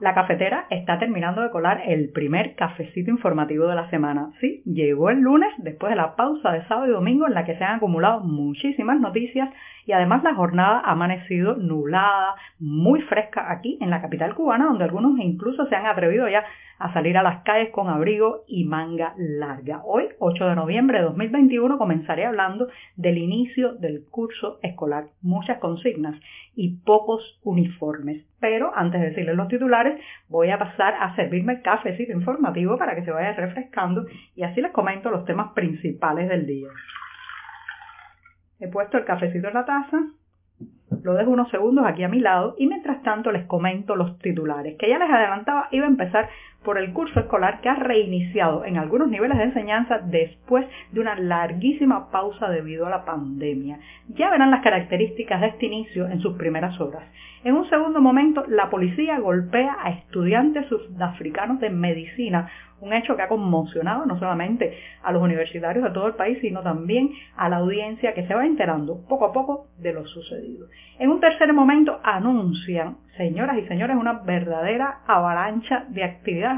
La cafetera está terminando de colar el primer cafecito informativo de la semana. Sí, llegó el lunes después de la pausa de sábado y domingo en la que se han acumulado muchísimas noticias y además la jornada ha amanecido nublada, muy fresca aquí en la capital cubana, donde algunos incluso se han atrevido ya a salir a las calles con abrigo y manga larga. Hoy, 8 de noviembre de 2021, comenzaré hablando del inicio del curso escolar. Muchas consignas y pocos uniformes. Pero antes de decirles los titulares, voy a pasar a servirme el cafecito informativo para que se vaya refrescando y así les comento los temas principales del día. He puesto el cafecito en la taza, lo dejo unos segundos aquí a mi lado y mientras tanto les comento los titulares, que ya les adelantaba iba a empezar por el curso escolar que ha reiniciado en algunos niveles de enseñanza después de una larguísima pausa debido a la pandemia. Ya verán las características de este inicio en sus primeras horas. En un segundo momento, la policía golpea a estudiantes sudafricanos de medicina un hecho que ha conmocionado no solamente a los universitarios de todo el país, sino también a la audiencia que se va enterando poco a poco de lo sucedido. En un tercer momento anuncian, señoras y señores, una verdadera avalancha de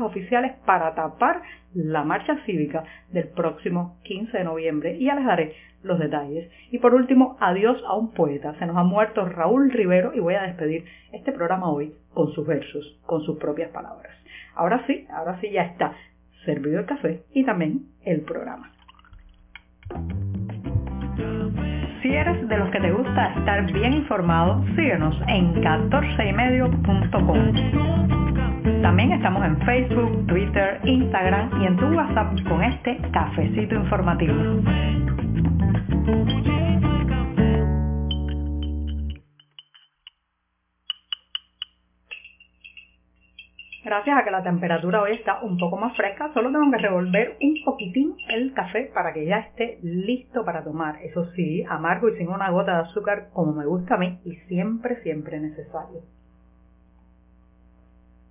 oficiales para tapar la marcha cívica del próximo 15 de noviembre. Y ya les daré los detalles. Y por último, adiós a un poeta. Se nos ha muerto Raúl Rivero y voy a despedir este programa hoy con sus versos, con sus propias palabras. Ahora sí, ahora sí ya está servido el café y también el programa. Si eres de los que te gusta estar bien informado, síguenos en 14ymedio.com. También estamos en Facebook, Twitter, Instagram y en tu WhatsApp con este cafecito informativo. Gracias a que la temperatura hoy está un poco más fresca, solo tengo que revolver un poquitín el café para que ya esté listo para tomar. Eso sí, amargo y sin una gota de azúcar como me gusta a mí y siempre, siempre necesario.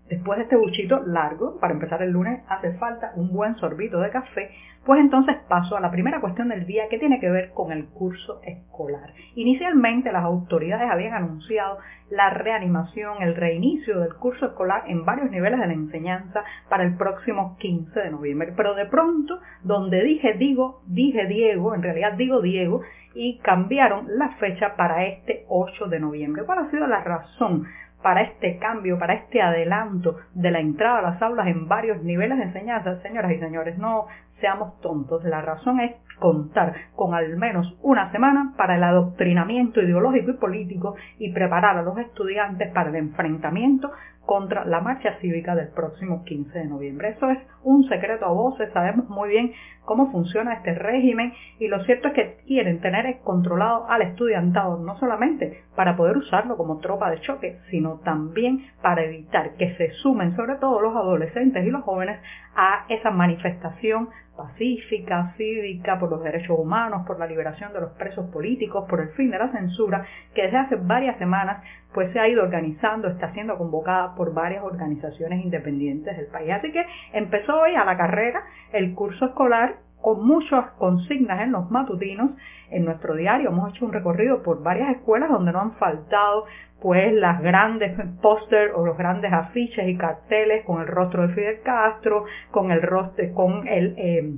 Después de este buchito largo, para empezar el lunes, hace falta un buen sorbito de café, pues entonces paso a la primera cuestión del día que tiene que ver con el curso escolar. Inicialmente las autoridades habían anunciado la reanimación, el reinicio del curso escolar en varios niveles de la enseñanza para el próximo 15 de noviembre, pero de pronto, donde dije digo, dije Diego, en realidad digo Diego, y cambiaron la fecha para este 8 de noviembre. ¿Cuál ha sido la razón? Para este cambio, para este adelanto de la entrada a las aulas en varios niveles de enseñanza, señoras y señores, no seamos tontos. La razón es contar con al menos una semana para el adoctrinamiento ideológico y político y preparar a los estudiantes para el enfrentamiento contra la marcha cívica del próximo 15 de noviembre. Eso es un secreto a voces, sabemos muy bien cómo funciona este régimen y lo cierto es que quieren tener controlado al estudiantado no solamente para poder usarlo como tropa de choque, sino también para evitar que se sumen sobre todo los adolescentes y los jóvenes a esa manifestación pacífica, cívica, por los derechos humanos, por la liberación de los presos políticos, por el fin de la censura, que desde hace varias semanas pues se ha ido organizando, está siendo convocada por varias organizaciones independientes del país. Así que empezó hoy a la carrera el curso escolar con muchas consignas en los matutinos en nuestro diario. Hemos hecho un recorrido por varias escuelas donde no han faltado pues las grandes póster o los grandes afiches y carteles con el rostro de Fidel Castro, con el rostro, con el eh,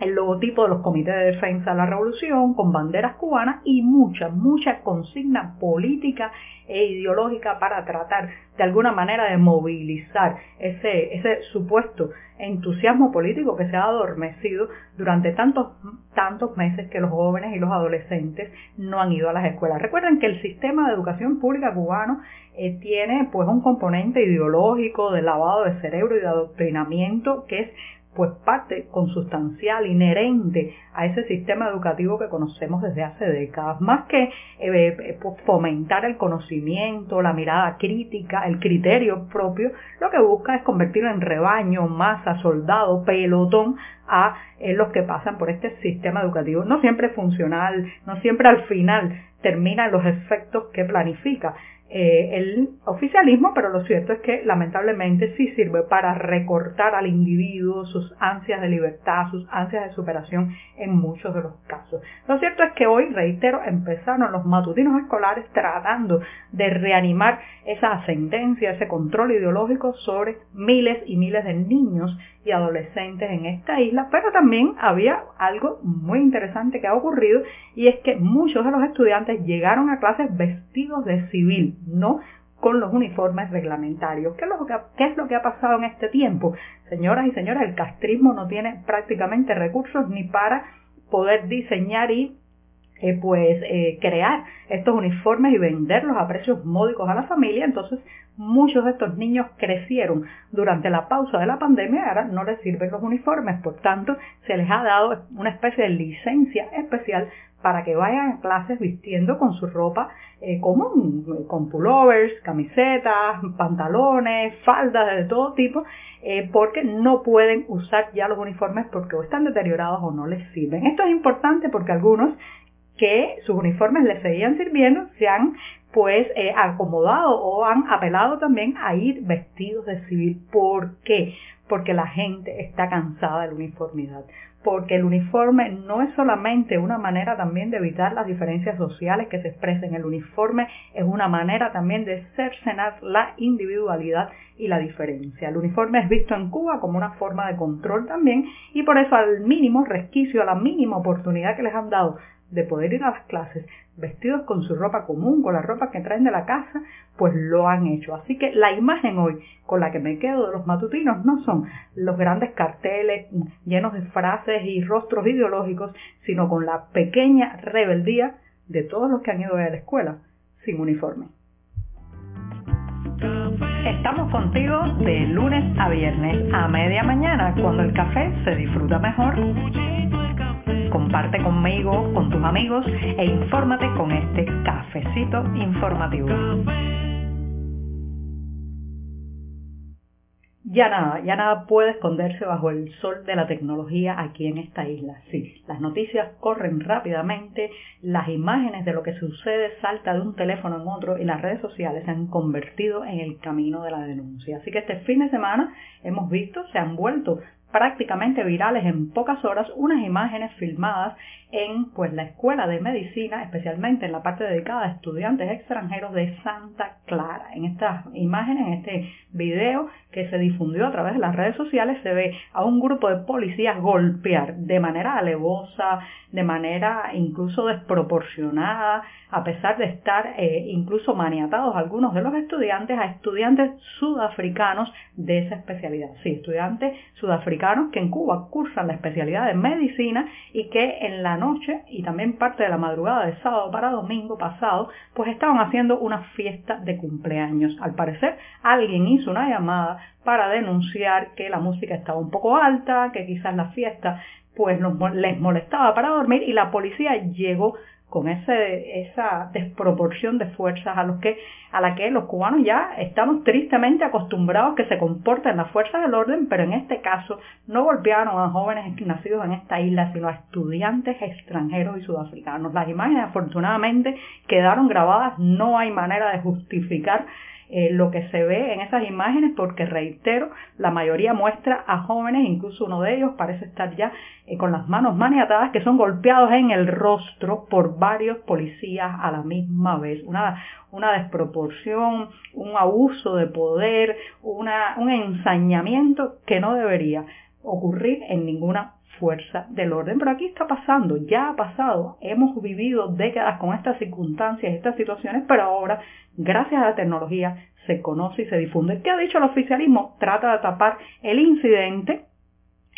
el logotipo de los comités de defensa de la revolución, con banderas cubanas y mucha, mucha consigna política e ideológica para tratar de alguna manera de movilizar ese, ese supuesto entusiasmo político que se ha adormecido durante tantos, tantos meses que los jóvenes y los adolescentes no han ido a las escuelas. Recuerden que el sistema de educación pública cubano eh, tiene pues un componente ideológico de lavado de cerebro y de adoctrinamiento que es pues parte consustancial, inherente a ese sistema educativo que conocemos desde hace décadas. Más que eh, eh, fomentar el conocimiento, la mirada crítica, el criterio propio, lo que busca es convertir en rebaño, masa, soldado, pelotón a eh, los que pasan por este sistema educativo. No siempre funcional, no siempre al final termina los efectos que planifica. Eh, el oficialismo, pero lo cierto es que lamentablemente sí sirve para recortar al individuo sus ansias de libertad, sus ansias de superación en muchos de los casos. Lo cierto es que hoy, reitero, empezaron los matutinos escolares tratando de reanimar esa ascendencia, ese control ideológico sobre miles y miles de niños y adolescentes en esta isla, pero también había algo muy interesante que ha ocurrido y es que muchos de los estudiantes llegaron a clases vestidos de civil, no con los uniformes reglamentarios. ¿Qué es, lo que, ¿Qué es lo que ha pasado en este tiempo? Señoras y señores, el castrismo no tiene prácticamente recursos ni para poder diseñar y eh, pues eh, crear estos uniformes y venderlos a precios módicos a la familia. Entonces muchos de estos niños crecieron durante la pausa de la pandemia y ahora no les sirven los uniformes. Por tanto, se les ha dado una especie de licencia especial para que vayan a clases vistiendo con su ropa eh, común, con pullovers, camisetas, pantalones, faldas de todo tipo, eh, porque no pueden usar ya los uniformes porque o están deteriorados o no les sirven. Esto es importante porque algunos que sus uniformes les seguían sirviendo se han pues eh, acomodado o han apelado también a ir vestidos de civil. ¿Por qué? Porque la gente está cansada de la uniformidad. Porque el uniforme no es solamente una manera también de evitar las diferencias sociales que se expresen. El uniforme es una manera también de cercenar la individualidad y la diferencia. El uniforme es visto en Cuba como una forma de control también y por eso al mínimo resquicio, a la mínima oportunidad que les han dado de poder ir a las clases vestidos con su ropa común, con la ropa que traen de la casa, pues lo han hecho. Así que la imagen hoy con la que me quedo de los matutinos no son los grandes carteles llenos de frases y rostros ideológicos, sino con la pequeña rebeldía de todos los que han ido a la escuela sin uniforme. Estamos contigo de lunes a viernes a media mañana, cuando el café se disfruta mejor. Comparte conmigo, con tus amigos e infórmate con este cafecito informativo. Ya nada, ya nada puede esconderse bajo el sol de la tecnología aquí en esta isla. Sí, las noticias corren rápidamente, las imágenes de lo que sucede salta de un teléfono en otro y las redes sociales se han convertido en el camino de la denuncia. Así que este fin de semana hemos visto, se han vuelto prácticamente virales en pocas horas unas imágenes filmadas en pues la escuela de medicina, especialmente en la parte dedicada a estudiantes extranjeros de Santa Clara. En estas imágenes, en este video que se difundió a través de las redes sociales, se ve a un grupo de policías golpear de manera alevosa, de manera incluso desproporcionada, a pesar de estar eh, incluso maniatados algunos de los estudiantes a estudiantes sudafricanos de esa especialidad. Sí, estudiantes sudafricanos que en Cuba cursan la especialidad de medicina y que en la noche y también parte de la madrugada de sábado para domingo pasado, pues estaban haciendo una fiesta de cumpleaños. Al parecer, alguien hizo una llamada para denunciar que la música estaba un poco alta, que quizás la fiesta pues les molestaba para dormir y la policía llegó con ese, esa desproporción de fuerzas a, los que, a la que los cubanos ya estamos tristemente acostumbrados que se comporten las fuerzas del orden, pero en este caso no golpearon a jóvenes nacidos en esta isla, sino a estudiantes extranjeros y sudafricanos. Las imágenes afortunadamente quedaron grabadas, no hay manera de justificar eh, lo que se ve en esas imágenes porque reitero, la mayoría muestra a jóvenes, incluso uno de ellos parece estar ya eh, con las manos maniatadas que son golpeados en el rostro por varios policías a la misma vez. Una, una desproporción, un abuso de poder, una, un ensañamiento que no debería ocurrir en ninguna fuerza del orden. Pero aquí está pasando, ya ha pasado, hemos vivido décadas con estas circunstancias, estas situaciones, pero ahora, gracias a la tecnología, se conoce y se difunde. ¿Qué ha dicho el oficialismo? Trata de tapar el incidente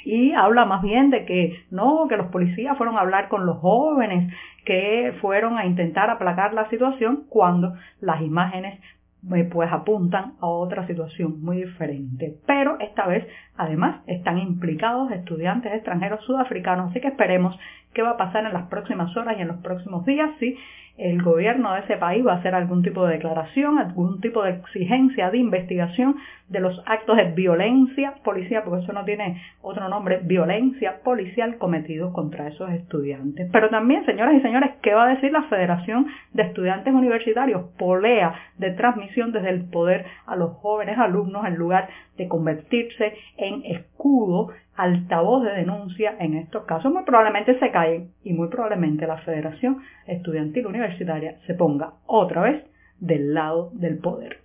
y habla más bien de que no, que los policías fueron a hablar con los jóvenes, que fueron a intentar aplacar la situación cuando las imágenes pues apuntan a otra situación muy diferente. Pero esta vez, además, están implicados estudiantes extranjeros sudafricanos, así que esperemos qué va a pasar en las próximas horas y en los próximos días, si el gobierno de ese país va a hacer algún tipo de declaración, algún tipo de exigencia de investigación de los actos de violencia policial, porque eso no tiene otro nombre, violencia policial cometidos contra esos estudiantes. Pero también, señoras y señores, ¿qué va a decir la Federación de Estudiantes Universitarios? Polea de transmisión desde el poder a los jóvenes alumnos en lugar de convertirse en escudo altavoz de denuncia en estos casos, muy probablemente se caen y muy probablemente la Federación Estudiantil Universitaria se ponga otra vez del lado del poder.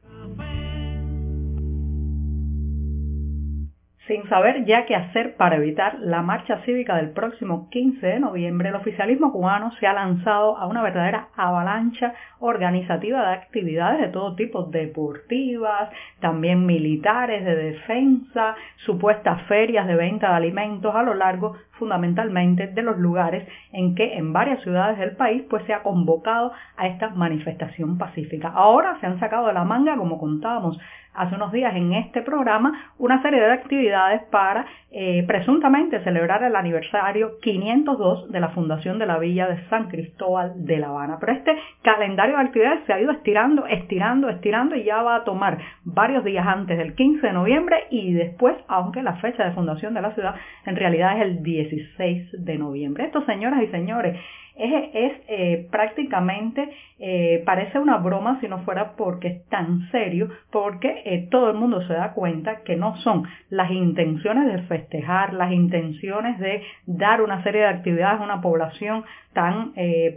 Sin saber ya qué hacer para evitar la marcha cívica del próximo 15 de noviembre, el oficialismo cubano se ha lanzado a una verdadera avalancha organizativa de actividades de todo tipo, deportivas, también militares, de defensa, supuestas ferias de venta de alimentos a lo largo fundamentalmente de los lugares en que en varias ciudades del país pues se ha convocado a esta manifestación pacífica. Ahora se han sacado de la manga, como contábamos hace unos días en este programa una serie de actividades para eh, presuntamente celebrar el aniversario 502 de la fundación de la villa de San Cristóbal de La Habana. Pero este calendario de actividades se ha ido estirando, estirando, estirando y ya va a tomar varios días antes del 15 de noviembre y después, aunque la fecha de fundación de la ciudad en realidad es el 16 de noviembre. Esto, señoras y señores, es, eh, prácticamente, eh, parece una broma si no fuera porque es tan serio, porque eh, todo el mundo se da cuenta que no son las intenciones de festejar, las intenciones de dar una serie de actividades a una población tan,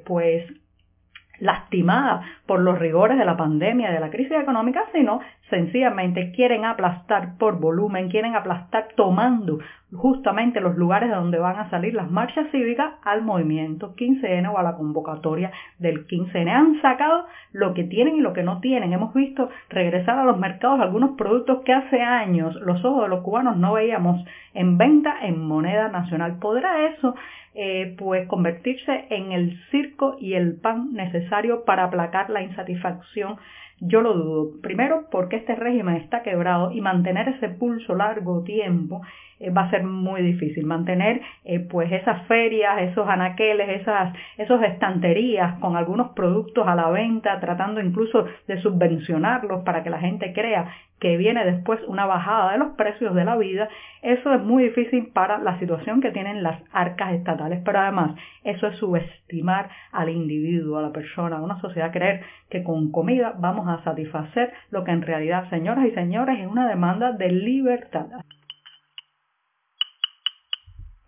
pues, lastimada por los rigores de la pandemia, de la crisis económica, sino sencillamente quieren aplastar por volumen, quieren aplastar tomando justamente los lugares de donde van a salir las marchas cívicas al movimiento 15N o a la convocatoria del 15N. Han sacado lo que tienen y lo que no tienen. Hemos visto regresar a los mercados algunos productos que hace años los ojos de los cubanos no veíamos en venta en moneda nacional. ¿Podrá eso eh, pues convertirse en el circo y el pan necesario para aplacar la insatisfacción yo lo dudo. Primero, porque este régimen está quebrado y mantener ese pulso largo tiempo eh, va a ser muy difícil. Mantener eh, pues esas ferias, esos anaqueles, esas esos estanterías con algunos productos a la venta, tratando incluso de subvencionarlos para que la gente crea que viene después una bajada de los precios de la vida, eso es muy difícil para la situación que tienen las arcas estatales. Pero además, eso es subestimar al individuo, a la persona, a una sociedad, creer que con comida vamos a satisfacer lo que en realidad, señoras y señores, es una demanda de libertad.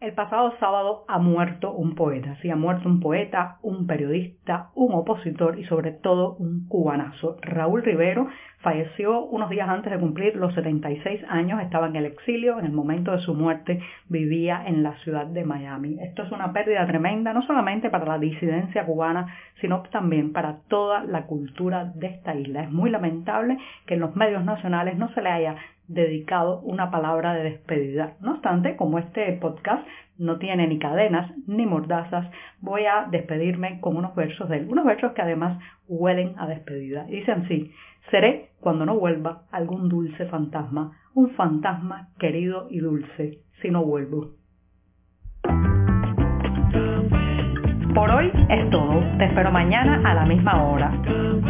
El pasado sábado ha muerto un poeta, sí, ha muerto un poeta, un periodista, un opositor y sobre todo un cubanazo. Raúl Rivero falleció unos días antes de cumplir los 76 años, estaba en el exilio, en el momento de su muerte vivía en la ciudad de Miami. Esto es una pérdida tremenda, no solamente para la disidencia cubana, sino también para toda la cultura de esta isla. Es muy lamentable que en los medios nacionales no se le haya dedicado una palabra de despedida. No obstante, como este podcast no tiene ni cadenas ni mordazas, voy a despedirme con unos versos de él, unos versos que además huelen a despedida. Y dicen así, seré cuando no vuelva algún dulce fantasma, un fantasma querido y dulce, si no vuelvo. Por hoy es todo. Te espero mañana a la misma hora.